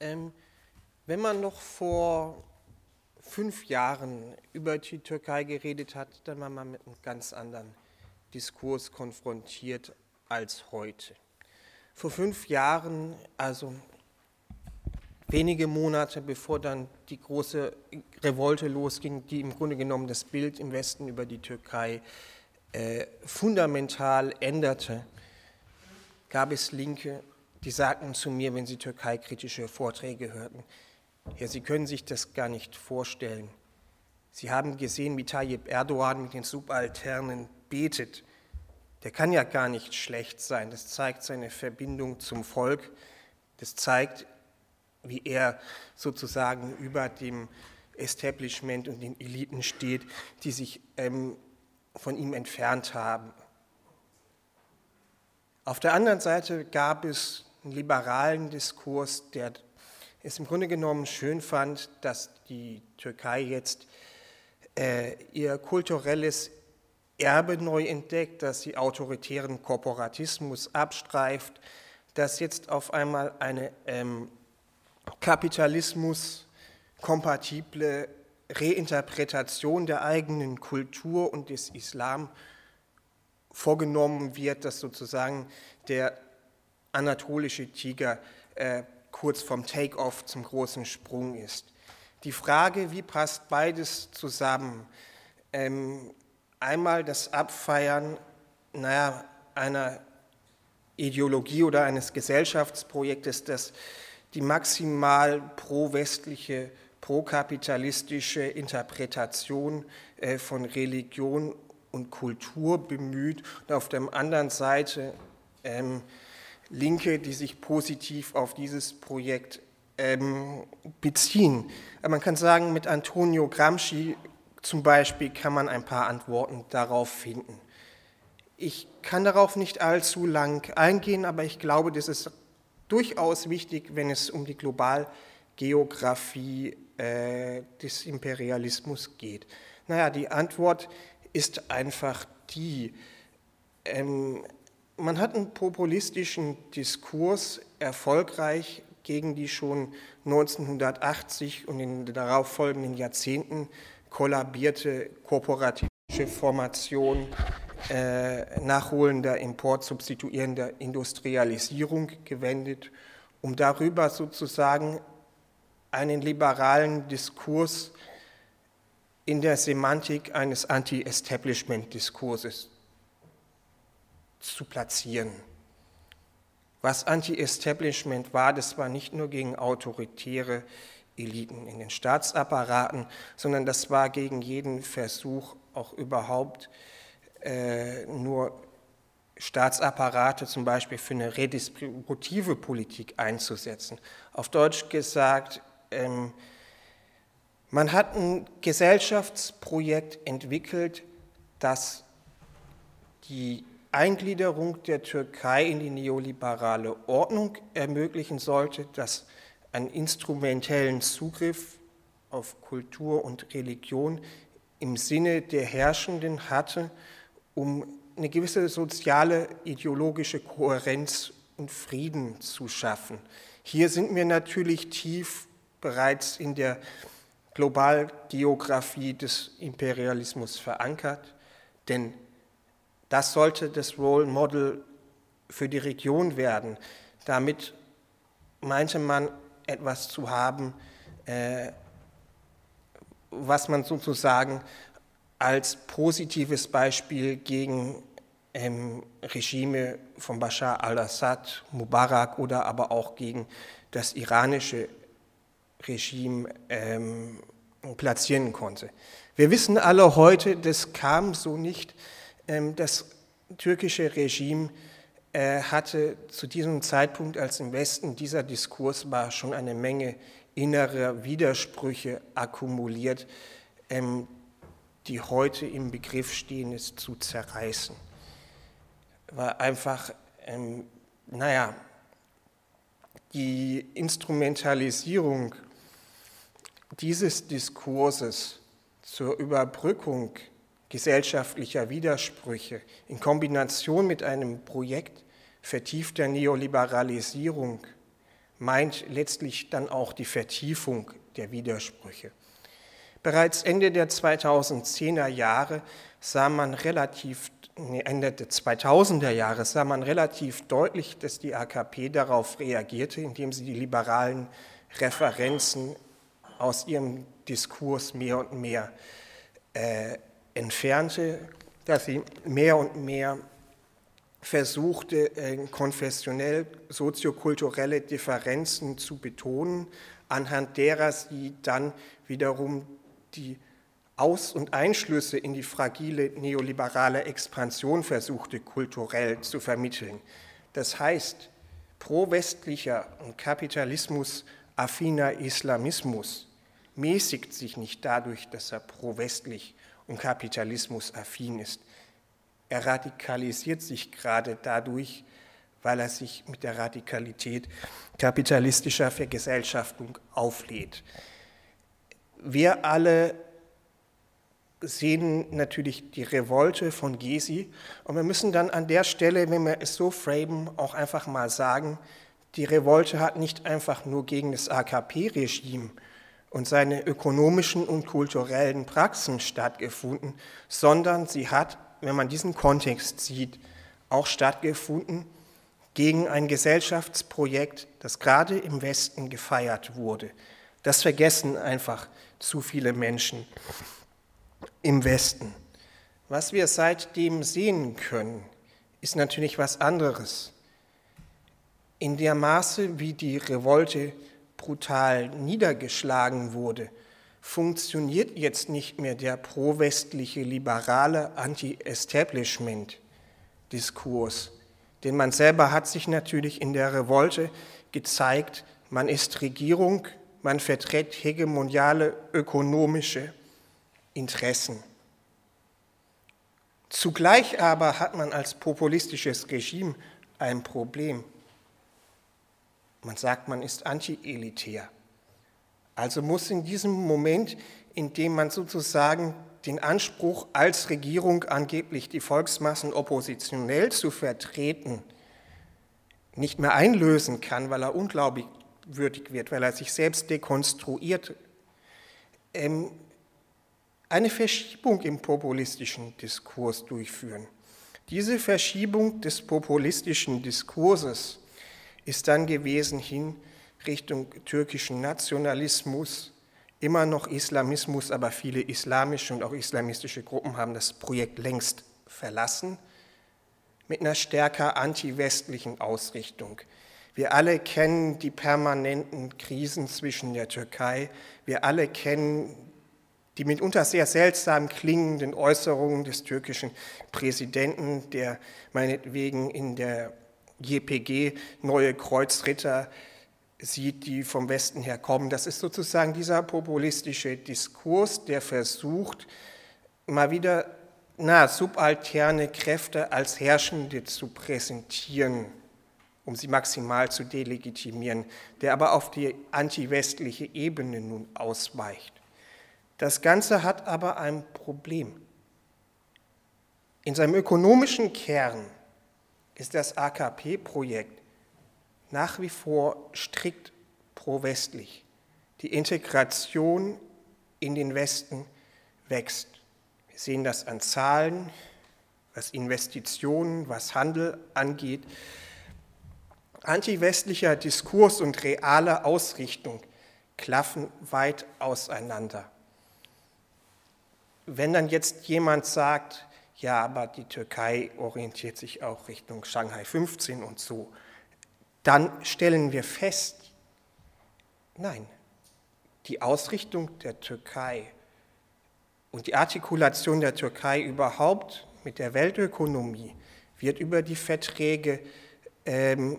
Ähm, wenn man noch vor fünf Jahren über die Türkei geredet hat, dann war man mit einem ganz anderen Diskurs konfrontiert als heute. Vor fünf Jahren, also wenige Monate bevor dann die große Revolte losging, die im Grunde genommen das Bild im Westen über die Türkei äh, fundamental änderte, gab es Linke, die sagten zu mir, wenn sie türkeikritische Vorträge hörten, ja, Sie können sich das gar nicht vorstellen. Sie haben gesehen, wie Tayyip Erdogan mit den Subalternen betet. Der kann ja gar nicht schlecht sein. Das zeigt seine Verbindung zum Volk. Das zeigt, wie er sozusagen über dem Establishment und den Eliten steht, die sich ähm, von ihm entfernt haben. Auf der anderen Seite gab es einen liberalen Diskurs, der es im Grunde genommen schön fand, dass die Türkei jetzt äh, ihr kulturelles Erbe neu entdeckt, dass sie autoritären Korporatismus abstreift, dass jetzt auf einmal eine ähm, Kapitalismus kompatible Reinterpretation der eigenen Kultur und des Islam vorgenommen wird, dass sozusagen der anatolische Tiger äh, kurz vom Take-off zum großen Sprung ist. Die Frage, wie passt beides zusammen? Ähm, einmal das Abfeiern naja, einer Ideologie oder eines Gesellschaftsprojektes, das die maximal pro-westliche, pro-kapitalistische Interpretation äh, von Religion und Kultur bemüht und auf der anderen Seite ähm, Linke, die sich positiv auf dieses Projekt ähm, beziehen. Man kann sagen, mit Antonio Gramsci zum Beispiel kann man ein paar Antworten darauf finden. Ich kann darauf nicht allzu lang eingehen, aber ich glaube, das ist durchaus wichtig, wenn es um die Globalgeografie äh, des Imperialismus geht. Naja, die Antwort ist einfach die, ähm, man hat einen populistischen Diskurs erfolgreich gegen die schon 1980 und in den darauffolgenden Jahrzehnten kollabierte korporatische Formation äh, nachholender, importsubstituierender Industrialisierung gewendet, um darüber sozusagen einen liberalen Diskurs in der Semantik eines Anti-Establishment-Diskurses zu platzieren. Was Anti-Establishment war, das war nicht nur gegen autoritäre Eliten in den Staatsapparaten, sondern das war gegen jeden Versuch, auch überhaupt äh, nur Staatsapparate zum Beispiel für eine redistributive Politik einzusetzen. Auf Deutsch gesagt, ähm, man hat ein Gesellschaftsprojekt entwickelt, das die Eingliederung der Türkei in die neoliberale Ordnung ermöglichen sollte, das einen instrumentellen Zugriff auf Kultur und Religion im Sinne der Herrschenden hatte, um eine gewisse soziale, ideologische Kohärenz und Frieden zu schaffen. Hier sind wir natürlich tief bereits in der Globalgeografie des Imperialismus verankert, denn das sollte das Role Model für die Region werden. Damit meinte man etwas zu haben, äh, was man sozusagen als positives Beispiel gegen ähm, Regime von Bashar al-Assad, Mubarak oder aber auch gegen das iranische Regime ähm, platzieren konnte. Wir wissen alle heute, das kam so nicht. Ähm, das türkische Regime äh, hatte zu diesem Zeitpunkt, als im Westen dieser Diskurs war, schon eine Menge innerer Widersprüche akkumuliert, ähm, die heute im Begriff stehen, es zu zerreißen. War einfach, ähm, naja, die Instrumentalisierung dieses Diskurses zur Überbrückung gesellschaftlicher Widersprüche in Kombination mit einem Projekt vertiefter Neoliberalisierung meint letztlich dann auch die Vertiefung der Widersprüche. Bereits Ende der 2010er Jahre sah man relativ, Ende der 2000er Jahre sah man relativ deutlich, dass die AKP darauf reagierte, indem sie die liberalen Referenzen aus ihrem Diskurs mehr und mehr äh, entfernte, dass sie mehr und mehr versuchte, äh, konfessionell soziokulturelle Differenzen zu betonen, anhand derer sie dann wiederum die Aus- und Einschlüsse in die fragile neoliberale Expansion versuchte, kulturell zu vermitteln. Das heißt, pro-westlicher und kapitalismus-affiner Islamismus mäßigt sich nicht dadurch, dass er pro-westlich und kapitalismus-affin ist. Er radikalisiert sich gerade dadurch, weil er sich mit der Radikalität kapitalistischer Vergesellschaftung auflädt. Wir alle sehen natürlich die Revolte von Gesi und wir müssen dann an der Stelle, wenn wir es so framen, auch einfach mal sagen, die Revolte hat nicht einfach nur gegen das AKP-Regime und seine ökonomischen und kulturellen Praxen stattgefunden, sondern sie hat, wenn man diesen Kontext sieht, auch stattgefunden gegen ein Gesellschaftsprojekt, das gerade im Westen gefeiert wurde. Das vergessen einfach zu viele Menschen im Westen. Was wir seitdem sehen können, ist natürlich was anderes. In der Maße, wie die Revolte brutal niedergeschlagen wurde, funktioniert jetzt nicht mehr der pro-westliche liberale Anti-Establishment-Diskurs. Denn man selber hat sich natürlich in der Revolte gezeigt, man ist Regierung, man vertritt hegemoniale ökonomische Interessen. Zugleich aber hat man als populistisches Regime ein Problem. Man sagt, man ist anti-elitär. Also muss in diesem Moment, in dem man sozusagen den Anspruch als Regierung angeblich die Volksmassen oppositionell zu vertreten nicht mehr einlösen kann, weil er unglaubwürdig wird, weil er sich selbst dekonstruiert, ähm, eine Verschiebung im populistischen Diskurs durchführen. Diese Verschiebung des populistischen Diskurses ist dann gewesen hin Richtung türkischen Nationalismus, immer noch Islamismus, aber viele islamische und auch islamistische Gruppen haben das Projekt längst verlassen, mit einer stärker anti-westlichen Ausrichtung. Wir alle kennen die permanenten Krisen zwischen der Türkei, wir alle kennen die mitunter sehr seltsam klingenden Äußerungen des türkischen Präsidenten, der meinetwegen in der JPG neue Kreuzritter sieht, die vom Westen her kommen. Das ist sozusagen dieser populistische Diskurs, der versucht, mal wieder na, subalterne Kräfte als Herrschende zu präsentieren, um sie maximal zu delegitimieren, der aber auf die antiwestliche Ebene nun ausweicht. Das Ganze hat aber ein Problem. In seinem ökonomischen Kern ist das AKP-Projekt nach wie vor strikt pro-westlich. Die Integration in den Westen wächst. Wir sehen das an Zahlen, was Investitionen, was Handel angeht. Antiwestlicher Diskurs und reale Ausrichtung klaffen weit auseinander. Wenn dann jetzt jemand sagt, ja, aber die Türkei orientiert sich auch Richtung Shanghai 15 und so, dann stellen wir fest, nein, die Ausrichtung der Türkei und die Artikulation der Türkei überhaupt mit der Weltökonomie wird über die Verträge ähm,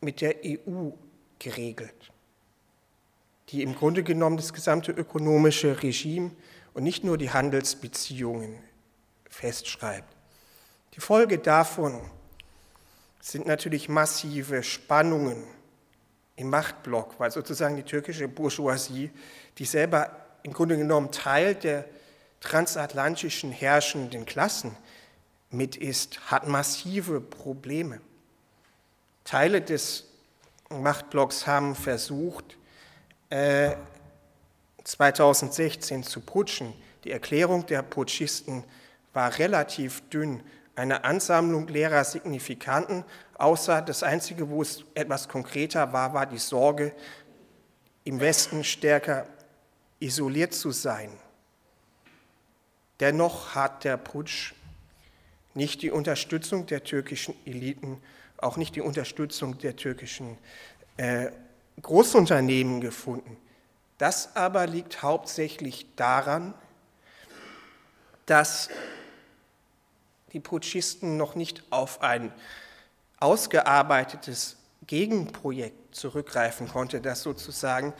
mit der EU geregelt, die im Grunde genommen das gesamte ökonomische Regime und nicht nur die Handelsbeziehungen festschreibt. Die Folge davon sind natürlich massive Spannungen im Machtblock, weil sozusagen die türkische Bourgeoisie, die selber im Grunde genommen Teil der transatlantischen herrschenden Klassen mit ist, hat massive Probleme. Teile des Machtblocks haben versucht, 2016 äh, zu putschen. Die Erklärung der Putschisten war relativ dünn. Eine Ansammlung leerer Signifikanten, außer das Einzige, wo es etwas konkreter war, war die Sorge, im Westen stärker isoliert zu sein. Dennoch hat der Putsch nicht die Unterstützung der türkischen Eliten, auch nicht die Unterstützung der türkischen äh, Großunternehmen gefunden. Das aber liegt hauptsächlich daran, dass die Putschisten noch nicht auf ein ausgearbeitetes Gegenprojekt zurückgreifen konnte, das sozusagen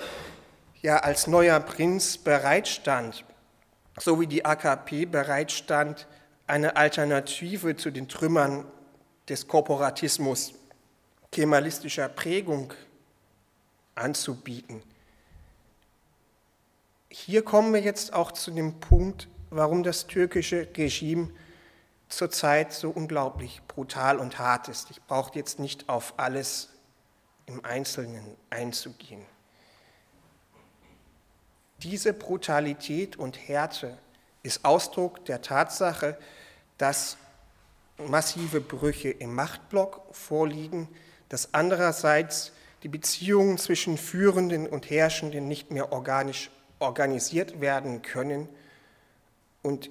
ja als neuer Prinz bereitstand, so wie die AKP bereitstand, eine Alternative zu den Trümmern des Korporatismus kemalistischer Prägung anzubieten. Hier kommen wir jetzt auch zu dem Punkt, warum das türkische Regime zurzeit so unglaublich brutal und hart ist. Ich brauche jetzt nicht auf alles im Einzelnen einzugehen. Diese Brutalität und Härte ist Ausdruck der Tatsache, dass massive Brüche im Machtblock vorliegen, dass andererseits die Beziehungen zwischen Führenden und Herrschenden nicht mehr organisch organisiert werden können und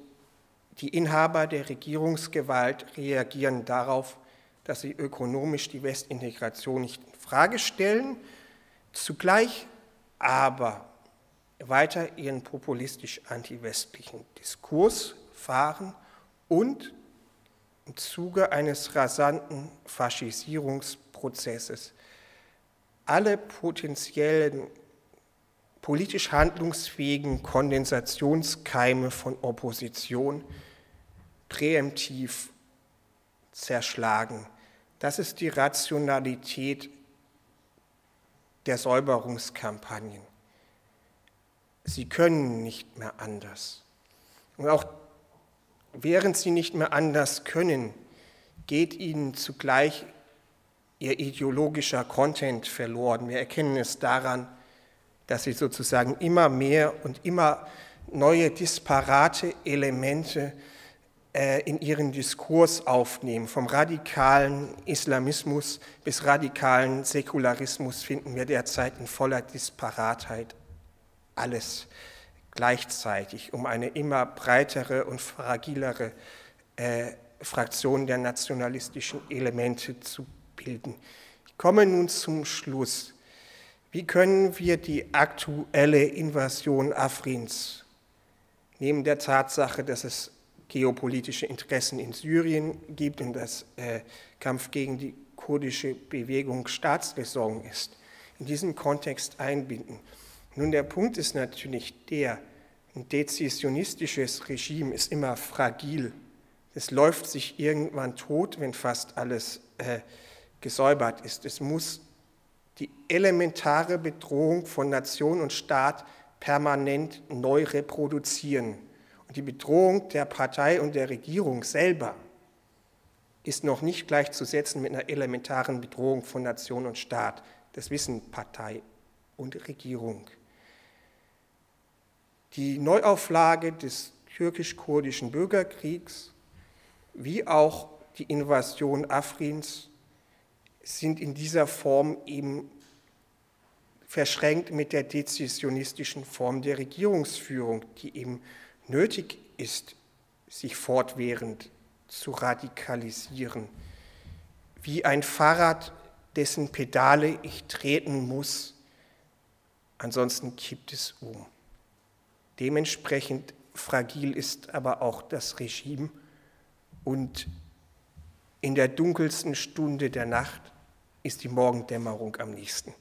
die Inhaber der Regierungsgewalt reagieren darauf, dass sie ökonomisch die Westintegration nicht in Frage stellen, zugleich aber weiter ihren populistisch antiwestlichen Diskurs fahren und im Zuge eines rasanten Faschisierungsprozesses alle potenziellen politisch handlungsfähigen Kondensationskeime von Opposition präemptiv zerschlagen. Das ist die Rationalität der Säuberungskampagnen. Sie können nicht mehr anders. Und auch während sie nicht mehr anders können, geht ihnen zugleich ihr ideologischer Content verloren. Wir erkennen es daran, dass sie sozusagen immer mehr und immer neue disparate Elemente äh, in ihren Diskurs aufnehmen. Vom radikalen Islamismus bis radikalen Säkularismus finden wir derzeit in voller Disparatheit alles gleichzeitig, um eine immer breitere und fragilere äh, Fraktion der nationalistischen Elemente zu bilden. Ich komme nun zum Schluss. Wie können wir die aktuelle Invasion Afrins neben der Tatsache, dass es geopolitische Interessen in Syrien gibt und dass äh, Kampf gegen die kurdische Bewegung Staatsräson ist, in diesen Kontext einbinden? Nun, der Punkt ist natürlich der, ein dezisionistisches Regime ist immer fragil. Es läuft sich irgendwann tot, wenn fast alles äh, gesäubert ist. Es muss die elementare Bedrohung von Nation und Staat permanent neu reproduzieren. Und die Bedrohung der Partei und der Regierung selber ist noch nicht gleichzusetzen mit einer elementaren Bedrohung von Nation und Staat. Das wissen Partei und Regierung. Die Neuauflage des türkisch-kurdischen Bürgerkriegs wie auch die Invasion Afrins sind in dieser Form eben verschränkt mit der dezisionistischen Form der Regierungsführung, die eben nötig ist, sich fortwährend zu radikalisieren. Wie ein Fahrrad, dessen Pedale ich treten muss, ansonsten kippt es um. Dementsprechend fragil ist aber auch das Regime und in der dunkelsten Stunde der Nacht ist die Morgendämmerung am nächsten.